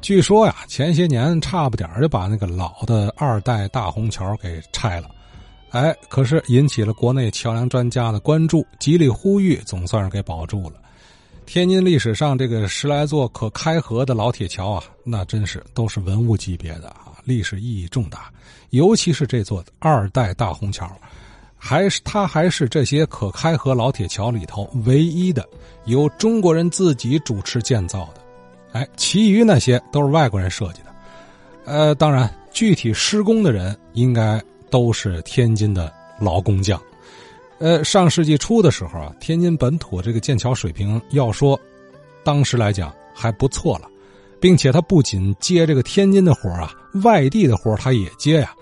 据说呀，前些年差不点就把那个老的二代大虹桥给拆了，哎，可是引起了国内桥梁专家的关注，极力呼吁，总算是给保住了。天津历史上这个十来座可开河的老铁桥啊，那真是都是文物级别的啊，历史意义重大。尤其是这座二代大虹桥，还是它还是这些可开河老铁桥里头唯一的由中国人自己主持建造的。哎，其余那些都是外国人设计的。呃，当然，具体施工的人应该都是天津的老工匠。呃，上世纪初的时候啊，天津本土这个建桥水平要说，当时来讲还不错了，并且他不仅接这个天津的活啊，外地的活他也接呀。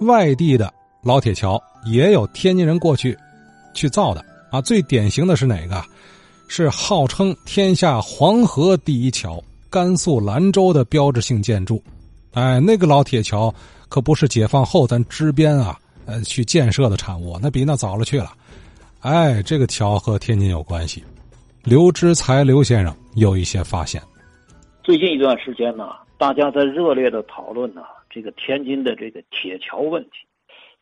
外地的老铁桥也有天津人过去去造的啊。最典型的是哪个？是号称天下黄河第一桥——甘肃兰州的标志性建筑。哎，那个老铁桥可不是解放后咱支边啊，呃，去建设的产物，那比那早了去了。哎，这个桥和天津有关系。刘之才刘先生有一些发现。最近一段时间呢，大家在热烈的讨论呢这个天津的这个铁桥问题。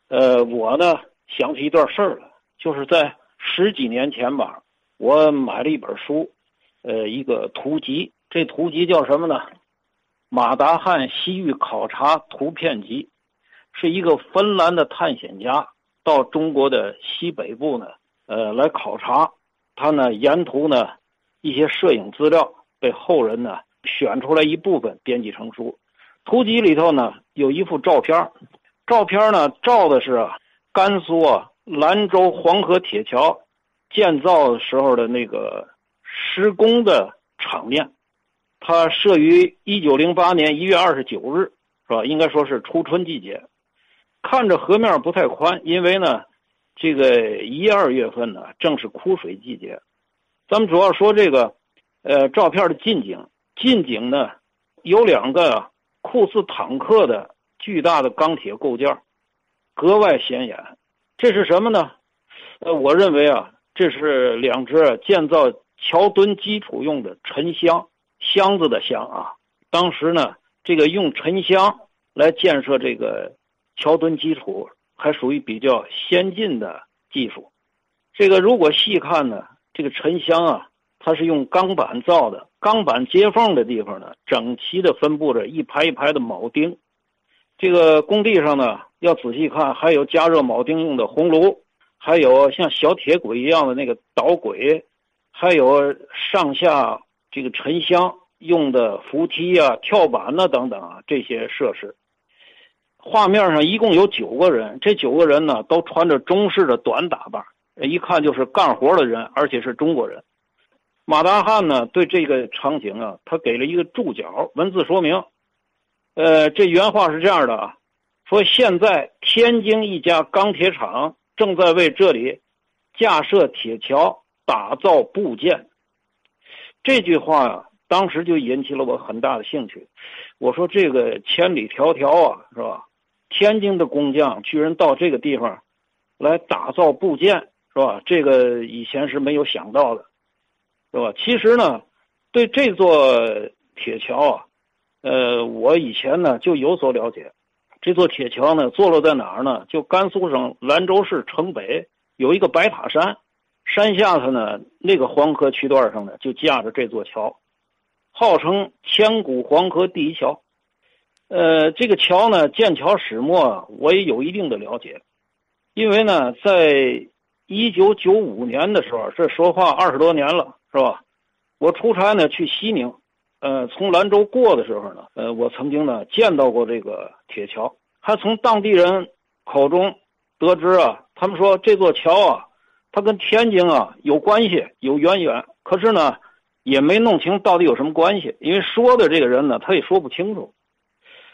呃，我呢想起一段事儿了，就是在十几年前吧，我买了一本书，呃，一个图集。这图集叫什么呢？《马达汉西域考察图片集》，是一个芬兰的探险家到中国的西北部呢。呃，来考察，他呢沿途呢一些摄影资料被后人呢选出来一部分编辑成书。图集里头呢有一幅照片，照片呢照的是甘肃啊兰州黄河铁桥建造时候的那个施工的场面。它设于一九零八年一月二十九日，是吧？应该说是初春季节，看着河面不太宽，因为呢。这个一二月份呢，正是枯水季节。咱们主要说这个，呃，照片的近景。近景呢，有两个酷似坦克的巨大的钢铁构件，格外显眼。这是什么呢？呃，我认为啊，这是两只建造桥墩基础用的沉箱，箱子的箱啊。当时呢，这个用沉箱来建设这个桥墩基础。还属于比较先进的技术。这个如果细看呢，这个沉箱啊，它是用钢板造的，钢板接缝的地方呢，整齐的分布着一排一排的铆钉。这个工地上呢，要仔细看，还有加热铆钉用的红炉，还有像小铁轨一样的那个导轨，还有上下这个沉箱用的扶梯啊、跳板呐等等啊这些设施。画面上一共有九个人，这九个人呢都穿着中式的短打扮，一看就是干活的人，而且是中国人。马大汉呢对这个场景啊，他给了一个注脚文字说明。呃，这原话是这样的啊，说现在天津一家钢铁厂正在为这里架设铁桥、打造部件。这句话啊，当时就引起了我很大的兴趣。我说这个千里迢迢啊，是吧？天津的工匠居然到这个地方来打造部件，是吧？这个以前是没有想到的，是吧？其实呢，对这座铁桥啊，呃，我以前呢就有所了解。这座铁桥呢，坐落在哪儿呢？就甘肃省兰州市城北有一个白塔山，山下头呢那个黄河渠段上呢就架着这座桥，号称千古黄河第一桥。呃，这个桥呢，建桥始末我也有一定的了解，因为呢，在一九九五年的时候，这说话二十多年了，是吧？我出差呢去西宁，呃，从兰州过的时候呢，呃，我曾经呢见到过这个铁桥，还从当地人口中得知啊，他们说这座桥啊，它跟天津啊有关系，有渊源，可是呢，也没弄清到底有什么关系，因为说的这个人呢，他也说不清楚。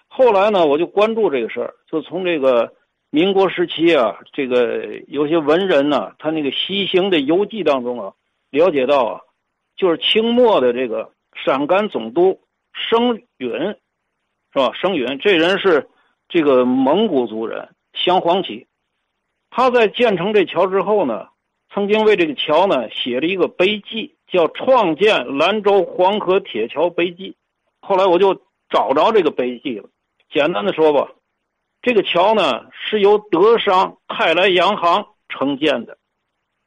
后来呢，我就关注这个事儿，就从这个民国时期啊，这个有些文人呢，他那个西行的游记当中啊，了解到啊，就是清末的这个陕甘总督生允，是吧？生允这人是这个蒙古族人，镶黄旗。他在建成这桥之后呢，曾经为这个桥呢写了一个碑记，叫《创建兰州黄河铁桥碑记》。后来我就。找着这个碑记了。简单的说吧，这个桥呢是由德商泰来洋行承建的，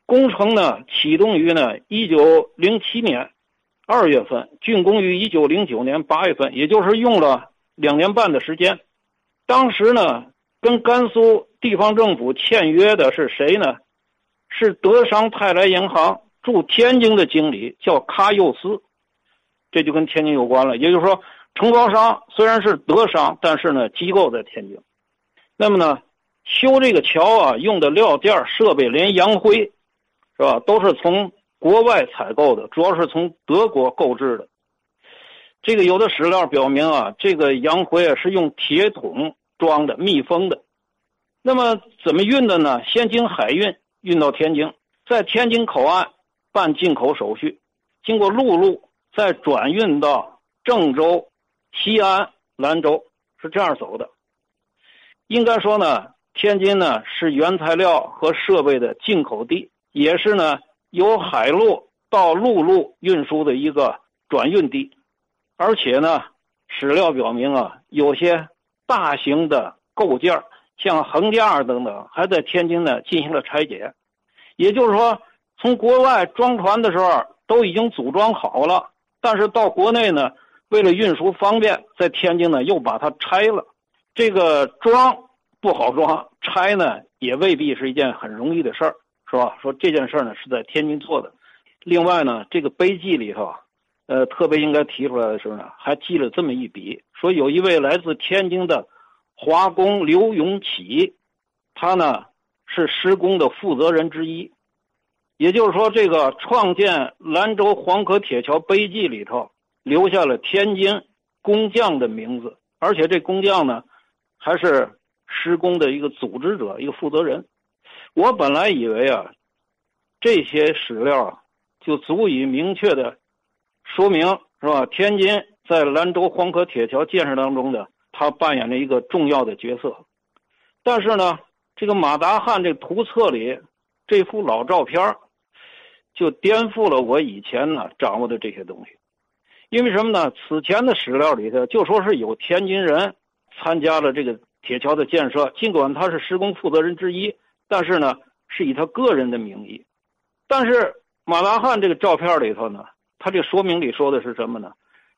工程呢启动于呢一九零七年二月份，竣工于一九零九年八月份，也就是用了两年半的时间。当时呢，跟甘肃地方政府签约的是谁呢？是德商泰来银行驻天津的经理，叫卡佑斯，这就跟天津有关了。也就是说，承包商虽然是德商，但是呢，机构在天津。那么呢，修这个桥啊，用的料件、设备，连洋灰，是吧，都是从国外采购的，主要是从德国购置的。这个有的史料表明啊，这个洋灰啊是用铁桶装的，密封的。那么怎么运的呢？先经海运运到天津，在天津口岸办进口手续，经过陆路再转运到郑州、西安、兰州，是这样走的。应该说呢，天津呢是原材料和设备的进口地，也是呢由海路到陆路运输的一个转运地。而且呢，史料表明啊，有些大型的构件像横架等等，还在天津呢进行了拆解。也就是说，从国外装船的时候都已经组装好了，但是到国内呢，为了运输方便，在天津呢又把它拆了。这个装不好装，拆呢也未必是一件很容易的事儿，是吧？说这件事儿呢是在天津做的。另外呢，这个碑记里头。呃，特别应该提出来的时候呢，还记了这么一笔，说有一位来自天津的华工刘永启，他呢是施工的负责人之一，也就是说，这个创建兰州黄河铁桥碑记里头留下了天津工匠的名字，而且这工匠呢还是施工的一个组织者，一个负责人。我本来以为啊，这些史料啊就足以明确的。说明是吧？天津在兰州黄河铁桥建设当中的，他扮演了一个重要的角色。但是呢，这个马达汉这图册里这幅老照片就颠覆了我以前呢掌握的这些东西。因为什么呢？此前的史料里头就说是有天津人参加了这个铁桥的建设，尽管他是施工负责人之一，但是呢是以他个人的名义。但是马达汉这个照片里头呢？他这说明里说的是什么呢？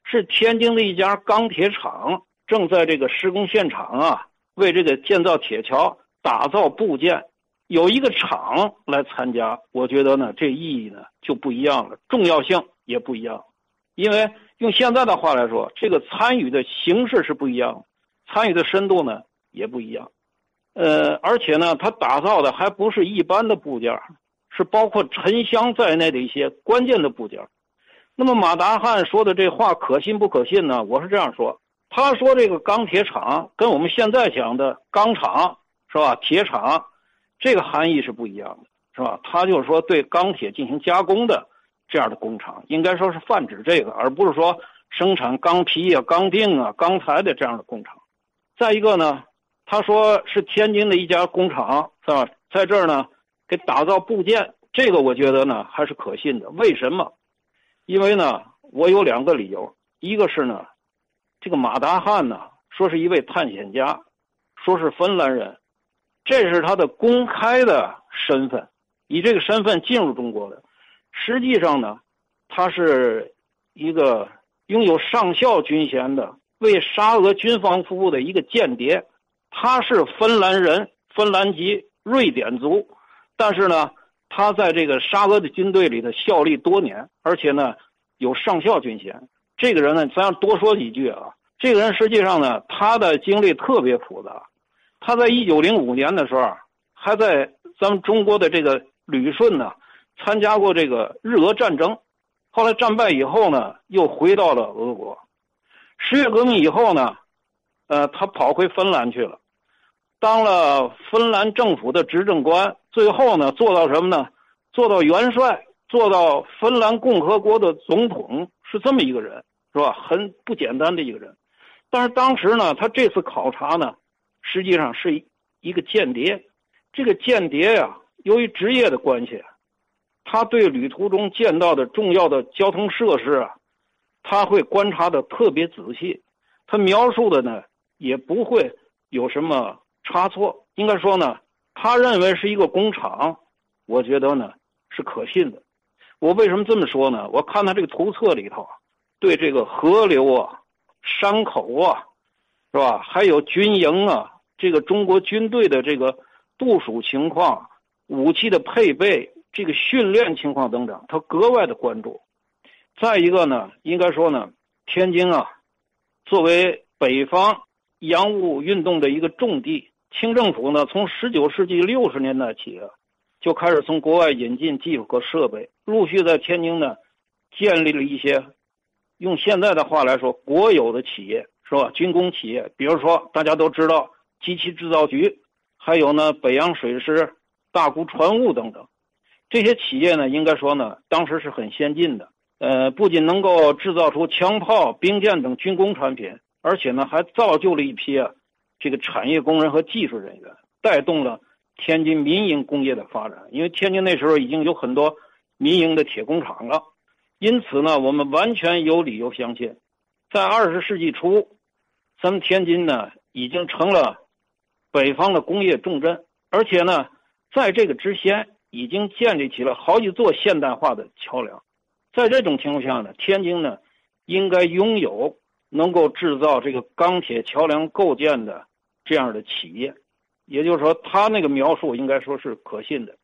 是天津的一家钢铁厂正在这个施工现场啊，为这个建造铁桥打造部件，有一个厂来参加。我觉得呢，这意义呢就不一样了，重要性也不一样。因为用现在的话来说，这个参与的形式是不一样，参与的深度呢也不一样。呃，而且呢，他打造的还不是一般的部件，是包括沉箱在内的一些关键的部件。那么马达汉说的这话可信不可信呢？我是这样说，他说这个钢铁厂跟我们现在讲的钢厂是吧？铁厂，这个含义是不一样的，是吧？他就是说对钢铁进行加工的这样的工厂，应该说是泛指这个，而不是说生产钢坯啊、钢锭啊、钢材的这样的工厂。再一个呢，他说是天津的一家工厂是吧？在这儿呢给打造部件，这个我觉得呢还是可信的。为什么？因为呢，我有两个理由，一个是呢，这个马达汉呢说是一位探险家，说是芬兰人，这是他的公开的身份，以这个身份进入中国的。实际上呢，他是一个拥有上校军衔的，为沙俄军方服务的一个间谍。他是芬兰人，芬兰籍瑞典族，但是呢。他在这个沙俄的军队里头效力多年，而且呢有上校军衔。这个人呢，咱要多说几句啊。这个人实际上呢，他的经历特别复杂。他在一九零五年的时候，还在咱们中国的这个旅顺呢参加过这个日俄战争。后来战败以后呢，又回到了俄国。十月革命以后呢，呃，他跑回芬兰去了。当了芬兰政府的执政官，最后呢做到什么呢？做到元帅，做到芬兰共和国的总统，是这么一个人，是吧？很不简单的一个人。但是当时呢，他这次考察呢，实际上是一个间谍。这个间谍呀，由于职业的关系，他对旅途中见到的重要的交通设施啊，他会观察的特别仔细。他描述的呢也不会有什么差错。应该说呢，他认为是一个工厂，我觉得呢是可信的。我为什么这么说呢？我看他这个图册里头，对这个河流啊、山口啊，是吧？还有军营啊，这个中国军队的这个部署情况、武器的配备、这个训练情况等等，他格外的关注。再一个呢，应该说呢，天津啊，作为北方洋务运动的一个重地，清政府呢，从十九世纪六十年代起啊，就开始从国外引进技术和设备，陆续在天津呢，建立了一些，用现在的话来说，国有的企业是吧？军工企业，比如说大家都知道机器制造局，还有呢北洋水师、大沽船务等等，这些企业呢，应该说呢，当时是很先进的。呃，不仅能够制造出枪炮、兵舰等军工产品，而且呢，还造就了一批啊，这个产业工人和技术人员，带动了天津民营工业的发展。因为天津那时候已经有很多民营的铁工厂了，因此呢，我们完全有理由相信，在二十世纪初，咱们天津呢已经成了北方的工业重镇，而且呢，在这个之前已经建立起了好几座现代化的桥梁。在这种情况下呢，天津呢，应该拥有能够制造这个钢铁桥梁构件的这样的企业，也就是说，他那个描述应该说是可信的。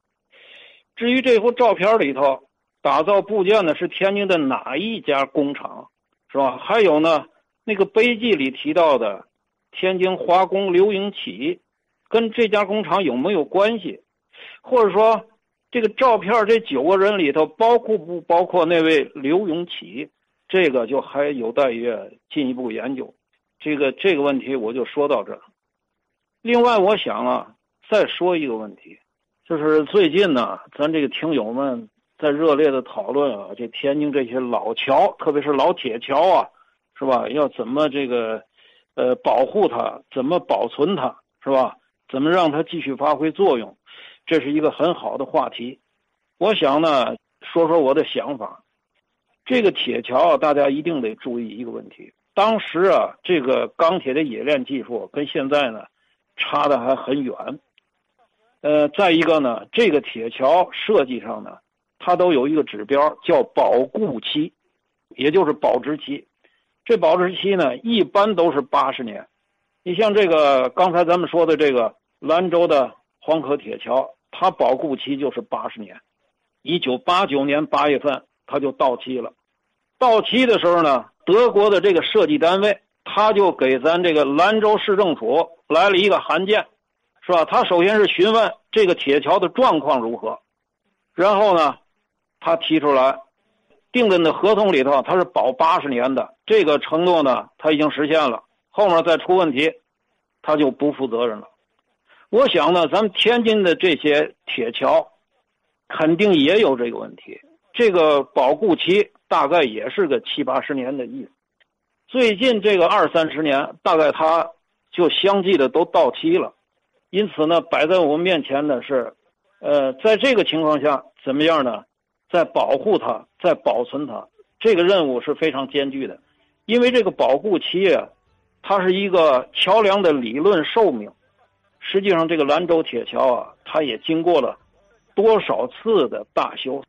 至于这幅照片里头打造部件的是天津的哪一家工厂，是吧？还有呢，那个碑记里提到的天津华工刘永起，跟这家工厂有没有关系？或者说？这个照片，这九个人里头，包括不包括那位刘永起？这个就还有待于进一步研究。这个这个问题我就说到这儿。另外，我想啊，再说一个问题，就是最近呢，咱这个听友们在热烈的讨论啊，这天津这些老桥，特别是老铁桥啊，是吧？要怎么这个呃保护它？怎么保存它？是吧？怎么让它继续发挥作用？这是一个很好的话题，我想呢，说说我的想法。这个铁桥，大家一定得注意一个问题：当时啊，这个钢铁的冶炼技术跟现在呢，差的还很远。呃，再一个呢，这个铁桥设计上呢，它都有一个指标叫保固期，也就是保质期。这保质期呢，一般都是八十年。你像这个刚才咱们说的这个兰州的。黄河铁桥，它保固期就是八十年，一九八九年八月份它就到期了。到期的时候呢，德国的这个设计单位，他就给咱这个兰州市政府来了一个函件，是吧？他首先是询问这个铁桥的状况如何，然后呢，他提出来，订的那合同里头他是保八十年的，这个承诺呢他已经实现了，后面再出问题，他就不负责任了。我想呢，咱们天津的这些铁桥，肯定也有这个问题。这个保固期大概也是个七八十年的意思。最近这个二三十年，大概它就相继的都到期了。因此呢，摆在我们面前的是，呃，在这个情况下，怎么样呢？在保护它，在保存它，这个任务是非常艰巨的。因为这个保护期啊，它是一个桥梁的理论寿命。实际上，这个兰州铁桥啊，它也经过了多少次的大修。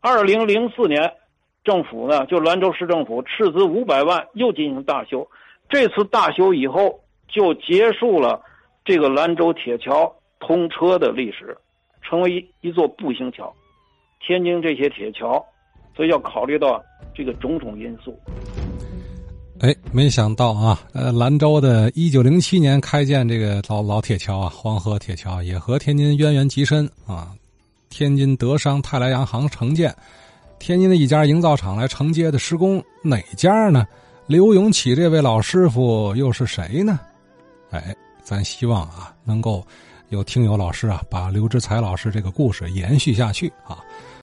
二零零四年，政府呢，就兰州市政府斥资五百万又进行大修。这次大修以后，就结束了这个兰州铁桥通车的历史，成为一座步行桥。天津这些铁桥，所以要考虑到这个种种因素。哎，没想到啊，呃，兰州的一九零七年开建这个老老铁桥啊，黄河铁桥也和天津渊源极深啊。天津德商泰来洋行承建，天津的一家营造厂来承接的施工，哪家呢？刘永起这位老师傅又是谁呢？哎，咱希望啊，能够有听友老师啊，把刘志才老师这个故事延续下去啊。